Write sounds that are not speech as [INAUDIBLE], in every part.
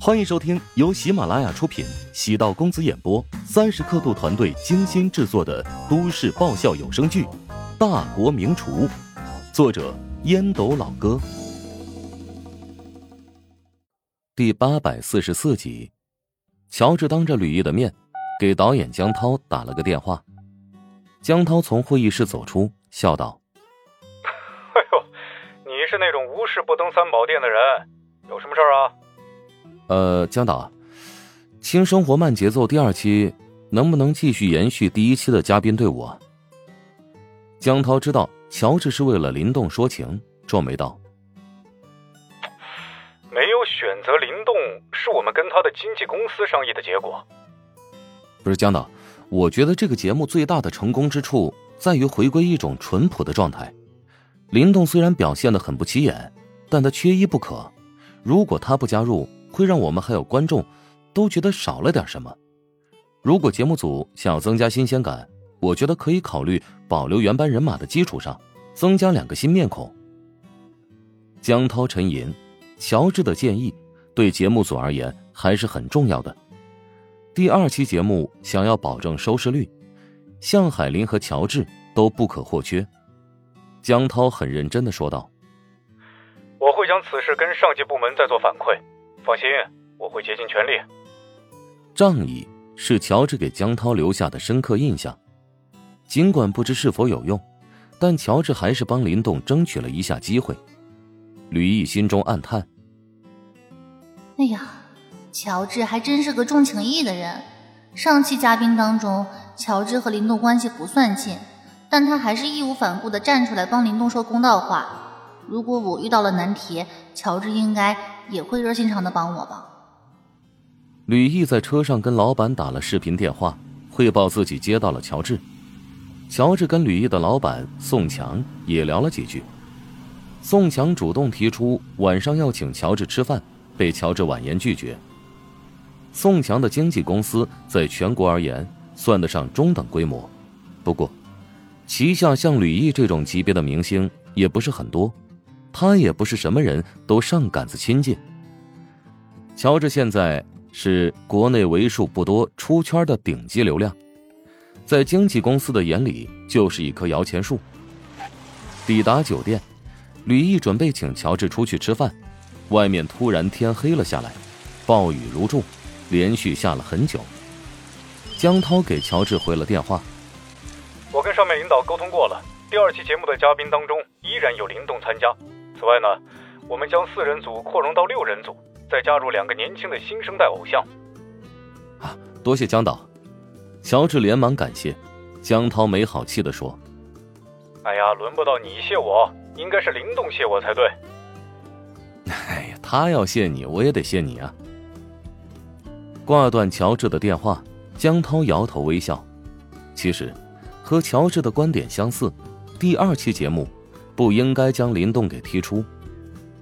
欢迎收听由喜马拉雅出品、喜道公子演播、三十刻度团队精心制作的都市爆笑有声剧《大国名厨》，作者烟斗老哥，第八百四十四集。乔治当着吕毅的面给导演江涛打了个电话。江涛从会议室走出，笑道：“ [LAUGHS] 哎呦，你是那种无事不登三宝殿的人，有什么事儿啊？”呃，江导，《轻生活慢节奏》第二期能不能继续延续第一期的嘉宾队伍啊？江涛知道乔治是为了林动说情，皱眉道：“没有选择林动，是我们跟他的经纪公司商议的结果。”不是江导，我觉得这个节目最大的成功之处在于回归一种淳朴的状态。林动虽然表现的很不起眼，但他缺一不可。如果他不加入，会让我们还有观众都觉得少了点什么。如果节目组想要增加新鲜感，我觉得可以考虑保留原班人马的基础上，增加两个新面孔。江涛沉吟，乔治的建议对节目组而言还是很重要的。第二期节目想要保证收视率，向海林和乔治都不可或缺。江涛很认真的说道：“我会将此事跟上级部门再做反馈。”放心，我会竭尽全力。仗义是乔治给江涛留下的深刻印象，尽管不知是否有用，但乔治还是帮林动争取了一下机会。吕毅心中暗叹：“哎呀，乔治还真是个重情义的人。上期嘉宾当中，乔治和林动关系不算近，但他还是义无反顾的站出来帮林动说公道话。如果我遇到了难题，乔治应该……”也会热心肠的帮我吧。吕毅在车上跟老板打了视频电话，汇报自己接到了乔治。乔治跟吕毅的老板宋强也聊了几句。宋强主动提出晚上要请乔治吃饭，被乔治婉言拒绝。宋强的经纪公司在全国而言算得上中等规模，不过旗下像吕毅这种级别的明星也不是很多。他也不是什么人都上杆子亲近。乔治现在是国内为数不多出圈的顶级流量，在经纪公司的眼里就是一棵摇钱树。抵达酒店，吕毅准备请乔治出去吃饭，外面突然天黑了下来，暴雨如注，连续下了很久。江涛给乔治回了电话：“我跟上面领导沟通过了，第二期节目的嘉宾当中依然有林动参加。”此外呢，我们将四人组扩容到六人组，再加入两个年轻的新生代偶像。啊，多谢江导！乔治连忙感谢。江涛没好气的说：“哎呀，轮不到你谢我，应该是林动谢我才对。[LAUGHS] ”哎呀，他要谢你，我也得谢你啊！挂断乔治的电话，江涛摇头微笑。其实，和乔治的观点相似，第二期节目。不应该将林动给踢出。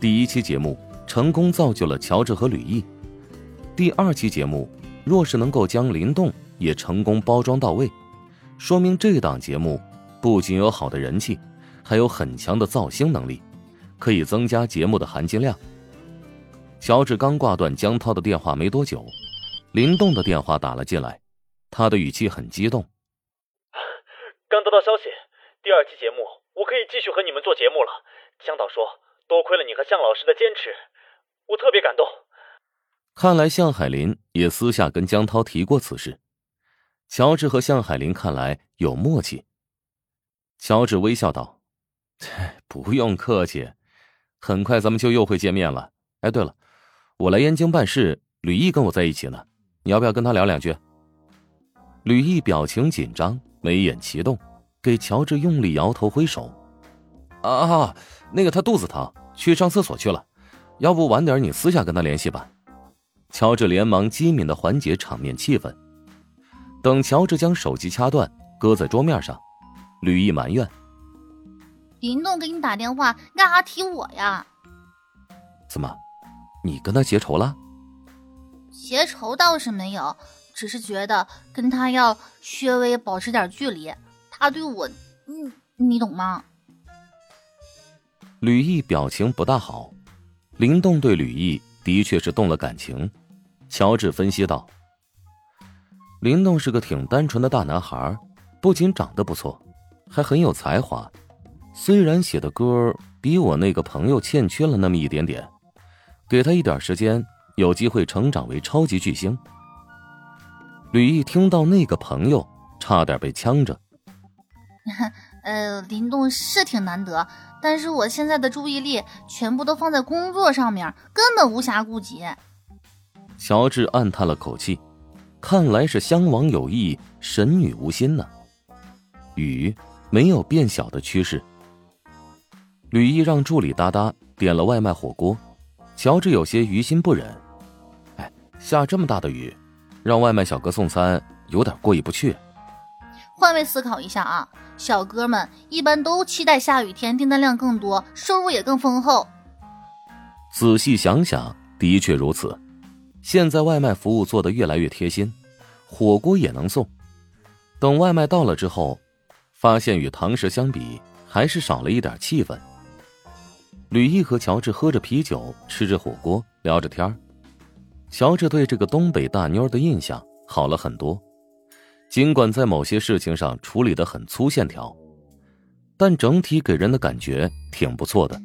第一期节目成功造就了乔治和吕毅，第二期节目若是能够将林动也成功包装到位，说明这档节目不仅有好的人气，还有很强的造星能力，可以增加节目的含金量。乔治刚挂断江涛的电话没多久，林动的电话打了进来，他的语气很激动：“刚得到消息，第二期节目。”我可以继续和你们做节目了，江导说多亏了你和向老师的坚持，我特别感动。看来向海林也私下跟江涛提过此事。乔治和向海林看来有默契。乔治微笑道：“ [LAUGHS] 不用客气，很快咱们就又会见面了。哎，对了，我来燕京办事，吕毅跟我在一起呢，你要不要跟他聊两句？”吕毅表情紧张，眉眼齐动。给乔治用力摇头挥手，啊，那个他肚子疼，去上厕所去了，要不晚点你私下跟他联系吧。乔治连忙机敏的缓解场面气氛。等乔治将手机掐断，搁在桌面上，吕毅埋怨：“林动给你打电话，干啥提我呀？怎么，你跟他结仇了？结仇倒是没有，只是觉得跟他要稍微保持点距离。”他对我，嗯，你懂吗？吕毅表情不大好，林动对吕毅的确是动了感情，乔治分析道：“林动是个挺单纯的大男孩，不仅长得不错，还很有才华。虽然写的歌比我那个朋友欠缺了那么一点点，给他一点时间，有机会成长为超级巨星。”吕毅听到那个朋友，差点被呛着。[LAUGHS] 呃，灵动是挺难得，但是我现在的注意力全部都放在工作上面，根本无暇顾及。乔治暗叹了口气，看来是襄王有意，神女无心呢。雨没有变小的趋势。吕毅让助理哒哒点了外卖火锅，乔治有些于心不忍。哎，下这么大的雨。让外卖小哥送餐有点过意不去。换位思考一下啊，小哥们一般都期待下雨天订单量更多，收入也更丰厚。仔细想想，的确如此。现在外卖服务做得越来越贴心，火锅也能送。等外卖到了之后，发现与堂食相比，还是少了一点气氛。吕毅和乔治喝着啤酒，吃着火锅，聊着天。乔治对这个东北大妞的印象好了很多，尽管在某些事情上处理的很粗线条，但整体给人的感觉挺不错的，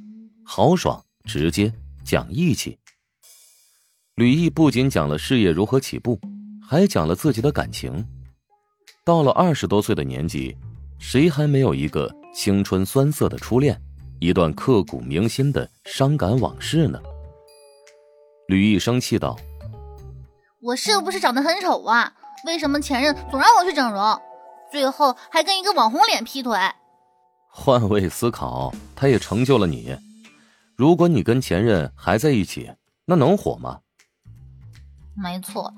豪爽、直接、讲义气。吕毅不仅讲了事业如何起步，还讲了自己的感情。到了二十多岁的年纪，谁还没有一个青春酸涩的初恋，一段刻骨铭心的伤感往事呢？吕毅生气道。我是不是长得很丑啊？为什么前任总让我去整容，最后还跟一个网红脸劈腿？换位思考，他也成就了你。如果你跟前任还在一起，那能火吗？没错，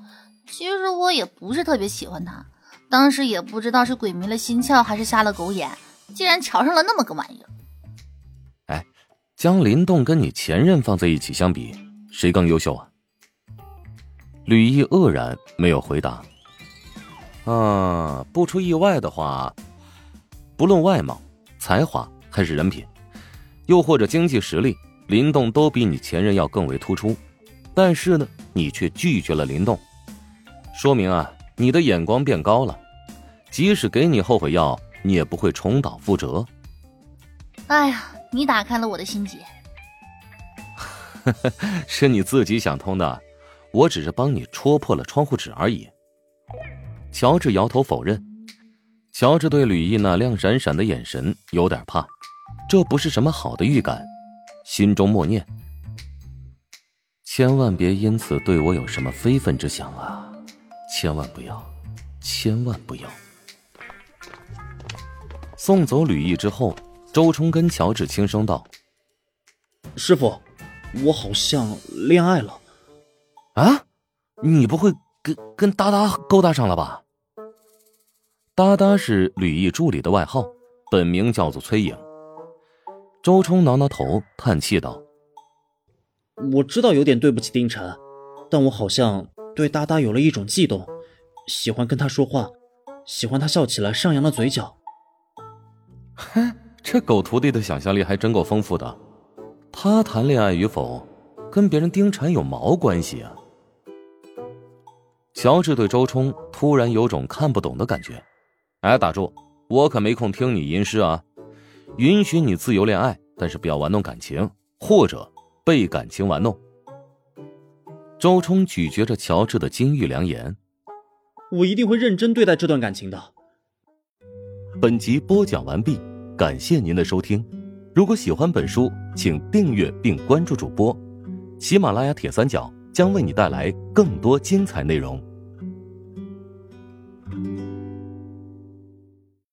其实我也不是特别喜欢他，当时也不知道是鬼迷了心窍还是瞎了狗眼，竟然瞧上了那么个玩意儿。哎，将林动跟你前任放在一起相比，谁更优秀啊？吕毅愕然，没有回答。啊，不出意外的话，不论外貌、才华还是人品，又或者经济实力，林动都比你前任要更为突出。但是呢，你却拒绝了林动，说明啊，你的眼光变高了。即使给你后悔药，你也不会重蹈覆辙。哎呀，你打开了我的心结。[LAUGHS] 是你自己想通的。我只是帮你戳破了窗户纸而已。乔治摇头否认。乔治对吕毅那亮闪闪的眼神有点怕，这不是什么好的预感，心中默念：千万别因此对我有什么非分之想啊！千万不要，千万不要。送走吕毅之后，周冲跟乔治轻声道：“师傅，我好像恋爱了。”啊，你不会跟跟哒哒勾搭上了吧？哒哒是吕毅助理的外号，本名叫做崔颖。周冲挠挠头，叹气道：“我知道有点对不起丁晨，但我好像对哒哒有了一种悸动，喜欢跟他说话，喜欢他笑起来上扬的嘴角。”哼，这狗徒弟的想象力还真够丰富的。他谈恋爱与否，跟别人丁晨有毛关系啊？乔治对周冲突然有种看不懂的感觉。哎，打住！我可没空听你吟诗啊！允许你自由恋爱，但是不要玩弄感情，或者被感情玩弄。周冲咀嚼着乔治的金玉良言：“我一定会认真对待这段感情的。”本集播讲完毕，感谢您的收听。如果喜欢本书，请订阅并关注主播。喜马拉雅铁三角将为你带来更多精彩内容。